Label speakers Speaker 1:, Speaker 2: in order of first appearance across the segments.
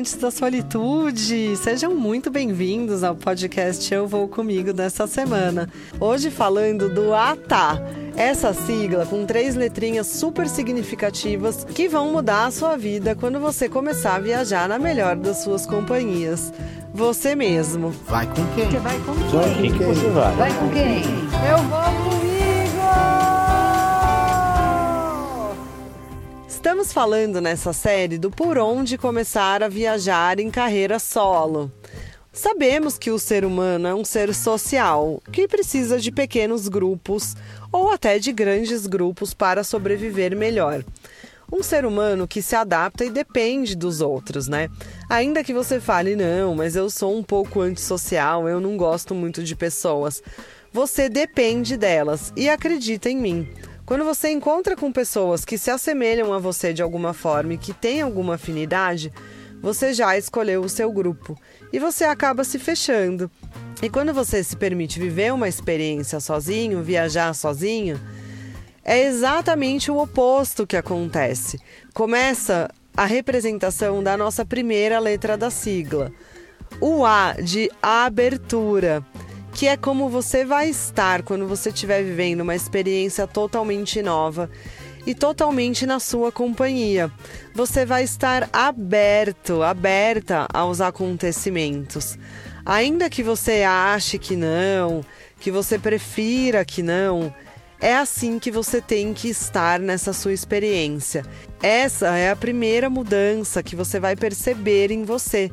Speaker 1: amantes da solitude! Sejam muito bem-vindos ao podcast Eu Vou Comigo dessa semana. Hoje falando do ATA, essa sigla com três letrinhas super significativas que vão mudar a sua vida quando você começar a viajar na melhor das suas companhias. Você mesmo.
Speaker 2: Vai com quem?
Speaker 3: Você vai com
Speaker 4: Vai,
Speaker 3: quem?
Speaker 4: quem que você vai?
Speaker 3: Vai com quem?
Speaker 1: Eu vou Estamos falando nessa série do por onde começar a viajar em carreira solo. Sabemos que o ser humano é um ser social, que precisa de pequenos grupos ou até de grandes grupos para sobreviver melhor. Um ser humano que se adapta e depende dos outros, né? Ainda que você fale, não, mas eu sou um pouco antissocial, eu não gosto muito de pessoas. Você depende delas e acredita em mim. Quando você encontra com pessoas que se assemelham a você de alguma forma e que têm alguma afinidade, você já escolheu o seu grupo e você acaba se fechando. E quando você se permite viver uma experiência sozinho, viajar sozinho, é exatamente o oposto que acontece. Começa a representação da nossa primeira letra da sigla, o A de abertura que é como você vai estar quando você estiver vivendo uma experiência totalmente nova e totalmente na sua companhia. Você vai estar aberto, aberta aos acontecimentos. Ainda que você ache que não, que você prefira que não, é assim que você tem que estar nessa sua experiência. Essa é a primeira mudança que você vai perceber em você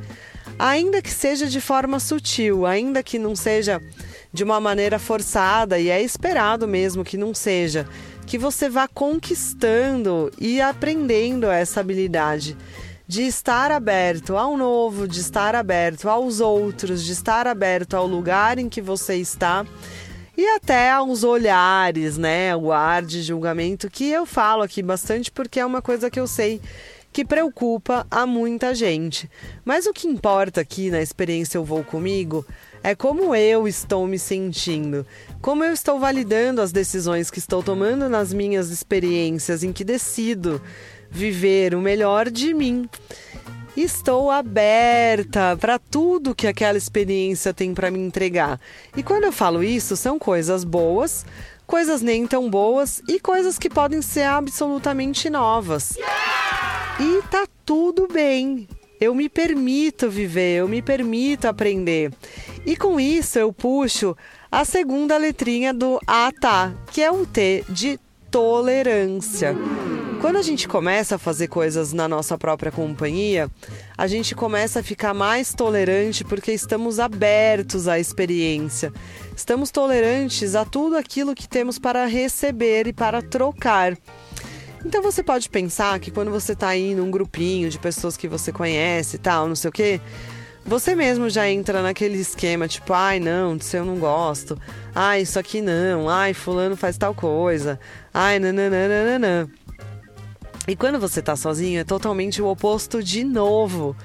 Speaker 1: ainda que seja de forma sutil, ainda que não seja de uma maneira forçada, e é esperado mesmo que não seja, que você vá conquistando e aprendendo essa habilidade de estar aberto ao novo, de estar aberto aos outros, de estar aberto ao lugar em que você está e até aos olhares, né? O ar de julgamento que eu falo aqui bastante porque é uma coisa que eu sei que preocupa a muita gente. Mas o que importa aqui na experiência Eu Vou Comigo é como eu estou me sentindo, como eu estou validando as decisões que estou tomando nas minhas experiências em que decido viver o melhor de mim. Estou aberta para tudo que aquela experiência tem para me entregar. E quando eu falo isso, são coisas boas, coisas nem tão boas e coisas que podem ser absolutamente novas. E tá tudo bem. Eu me permito viver, eu me permito aprender. E com isso eu puxo a segunda letrinha do ATA, que é o T de tolerância. Quando a gente começa a fazer coisas na nossa própria companhia, a gente começa a ficar mais tolerante porque estamos abertos à experiência. Estamos tolerantes a tudo aquilo que temos para receber e para trocar. Então você pode pensar que quando você tá aí num grupinho de pessoas que você conhece e tal, não sei o quê, você mesmo já entra naquele esquema, tipo, ai não, disso eu não gosto, ai, isso aqui não, ai, fulano faz tal coisa, ai, nananana. E quando você tá sozinho, é totalmente o oposto de novo.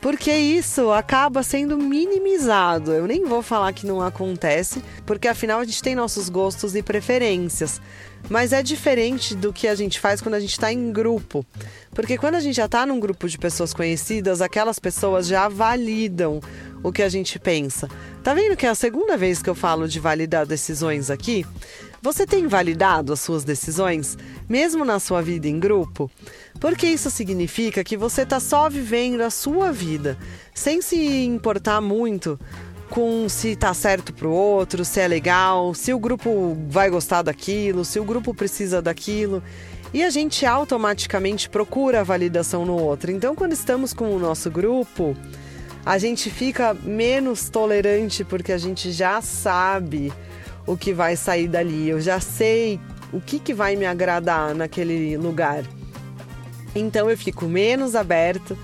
Speaker 1: Porque isso acaba sendo minimizado. Eu nem vou falar que não acontece, porque afinal a gente tem nossos gostos e preferências. Mas é diferente do que a gente faz quando a gente está em grupo. Porque quando a gente já está num grupo de pessoas conhecidas, aquelas pessoas já validam o que a gente pensa. Tá vendo que é a segunda vez que eu falo de validar decisões aqui? Você tem validado as suas decisões, mesmo na sua vida em grupo? Porque isso significa que você está só vivendo a sua vida, sem se importar muito com se tá certo pro outro, se é legal, se o grupo vai gostar daquilo, se o grupo precisa daquilo. E a gente automaticamente procura a validação no outro. Então, quando estamos com o nosso grupo, a gente fica menos tolerante porque a gente já sabe o que vai sair dali. Eu já sei o que, que vai me agradar naquele lugar. Então eu fico menos aberto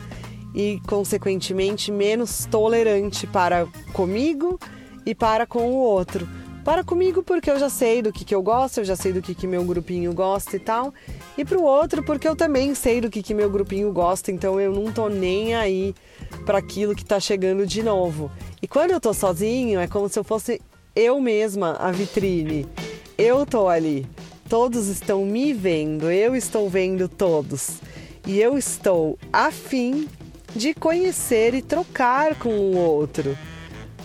Speaker 1: e, consequentemente, menos tolerante para comigo e para com o outro. Para comigo, porque eu já sei do que, que eu gosto, eu já sei do que, que meu grupinho gosta e tal. E para o outro, porque eu também sei do que, que meu grupinho gosta, então eu não tô nem aí para aquilo que tá chegando de novo. E quando eu tô sozinho, é como se eu fosse eu mesma a vitrine. Eu tô ali. Todos estão me vendo, eu estou vendo todos. E eu estou afim de conhecer e trocar com o outro.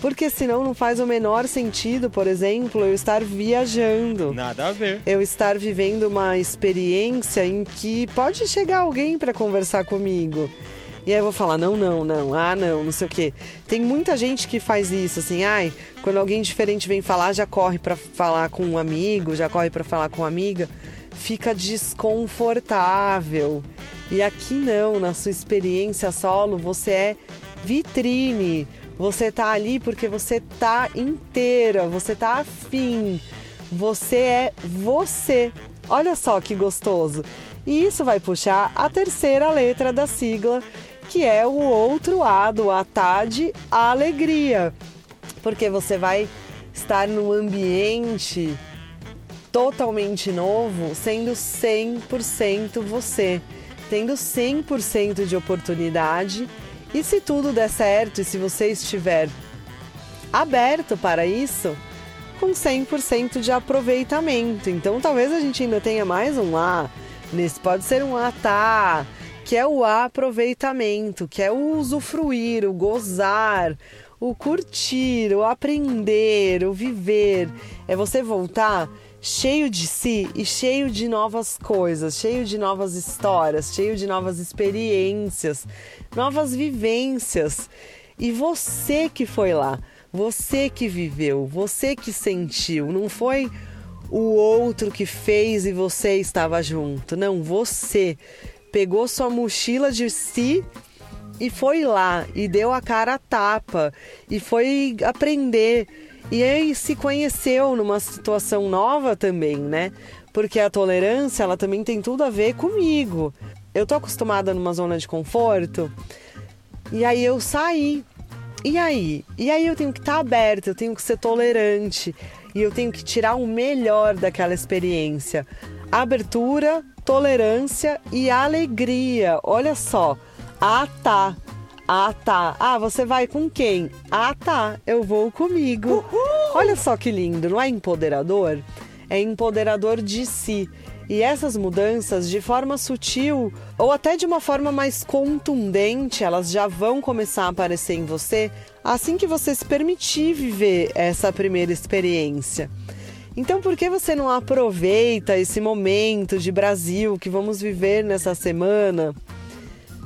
Speaker 1: Porque senão não faz o menor sentido, por exemplo, eu estar viajando.
Speaker 2: Nada a ver.
Speaker 1: Eu estar vivendo uma experiência em que pode chegar alguém para conversar comigo. E aí eu vou falar, não, não, não, ah, não, não sei o quê. Tem muita gente que faz isso, assim, ai, quando alguém diferente vem falar, já corre para falar com um amigo, já corre para falar com uma amiga. Fica desconfortável. E aqui não, na sua experiência solo, você é vitrine. Você tá ali porque você tá inteira, você tá afim. Você é você. Olha só que gostoso. E isso vai puxar a terceira letra da sigla, que é o outro A do ATAD, a alegria. Porque você vai estar num ambiente totalmente novo, sendo 100% você, tendo 100% de oportunidade e se tudo der certo e se você estiver aberto para isso, com 100% de aproveitamento. Então talvez a gente ainda tenha mais um A. Nesse pode ser um A tá, que é o aproveitamento, que é o usufruir, o gozar, o curtir, o aprender, o viver. É você voltar cheio de si e cheio de novas coisas, cheio de novas histórias, cheio de novas experiências, novas vivências. E você que foi lá, você que viveu, você que sentiu, não foi o outro que fez e você estava junto. Não, você pegou sua mochila de si e foi lá e deu a cara a tapa e foi aprender e aí se conheceu numa situação nova também, né? Porque a tolerância, ela também tem tudo a ver comigo. Eu tô acostumada numa zona de conforto. E aí eu saí. E aí? E aí eu tenho que estar tá aberta, eu tenho que ser tolerante e eu tenho que tirar o melhor daquela experiência. Abertura, tolerância e alegria. Olha só. Ah, tá. Ah, tá. Ah, você vai com quem? Ah, tá. Eu vou comigo. Uhul! Olha só que lindo, não é empoderador? É empoderador de si. E essas mudanças, de forma sutil ou até de uma forma mais contundente, elas já vão começar a aparecer em você assim que você se permitir viver essa primeira experiência. Então, por que você não aproveita esse momento de Brasil que vamos viver nessa semana?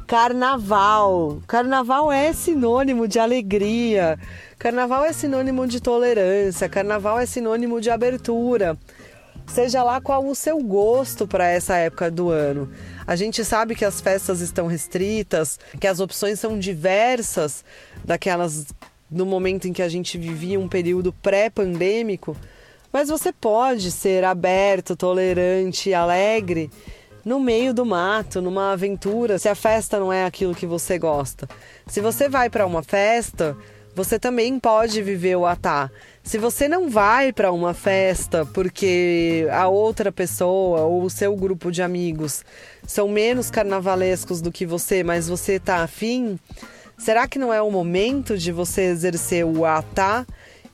Speaker 1: Carnaval. Carnaval é sinônimo de alegria. Carnaval é sinônimo de tolerância. Carnaval é sinônimo de abertura. Seja lá qual o seu gosto para essa época do ano. A gente sabe que as festas estão restritas, que as opções são diversas daquelas no momento em que a gente vivia um período pré-pandêmico, mas você pode ser aberto, tolerante, alegre no meio do mato, numa aventura, se a festa não é aquilo que você gosta. Se você vai para uma festa, você também pode viver o atá. Se você não vai para uma festa porque a outra pessoa ou o seu grupo de amigos são menos carnavalescos do que você, mas você tá afim, será que não é o momento de você exercer o atá?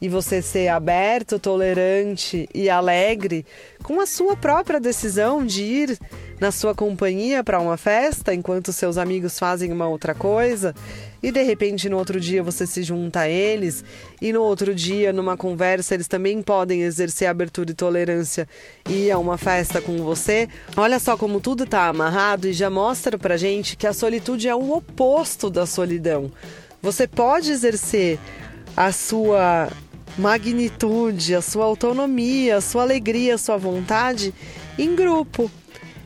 Speaker 1: E você ser aberto, tolerante e alegre com a sua própria decisão de ir na sua companhia para uma festa enquanto seus amigos fazem uma outra coisa e de repente no outro dia você se junta a eles e no outro dia numa conversa eles também podem exercer abertura e tolerância e ir a uma festa com você. Olha só como tudo está amarrado e já mostra pra gente que a solitude é o oposto da solidão. Você pode exercer a sua magnitude, a sua autonomia, a sua alegria, a sua vontade em grupo.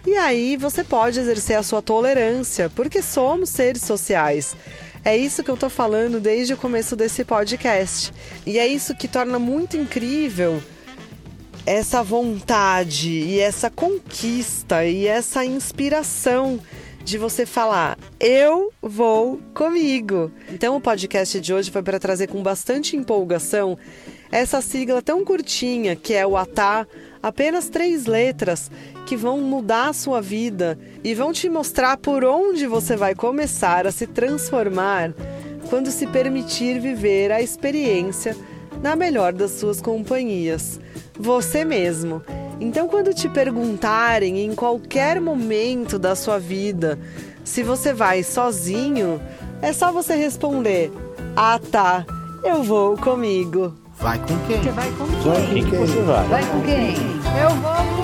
Speaker 1: E aí você pode exercer a sua tolerância, porque somos seres sociais. É isso que eu tô falando desde o começo desse podcast. E é isso que torna muito incrível essa vontade e essa conquista e essa inspiração de você falar: eu vou comigo. Então o podcast de hoje foi para trazer com bastante empolgação essa sigla tão curtinha que é o ATA, apenas três letras que vão mudar a sua vida e vão te mostrar por onde você vai começar a se transformar quando se permitir viver a experiência na melhor das suas companhias, você mesmo. Então, quando te perguntarem em qualquer momento da sua vida se você vai sozinho, É só você responder: Ah, tá, eu vou comigo.
Speaker 2: Vai com quem?
Speaker 3: Você vai com
Speaker 4: quem? Vai com quem?
Speaker 3: Vai com quem? Eu vou com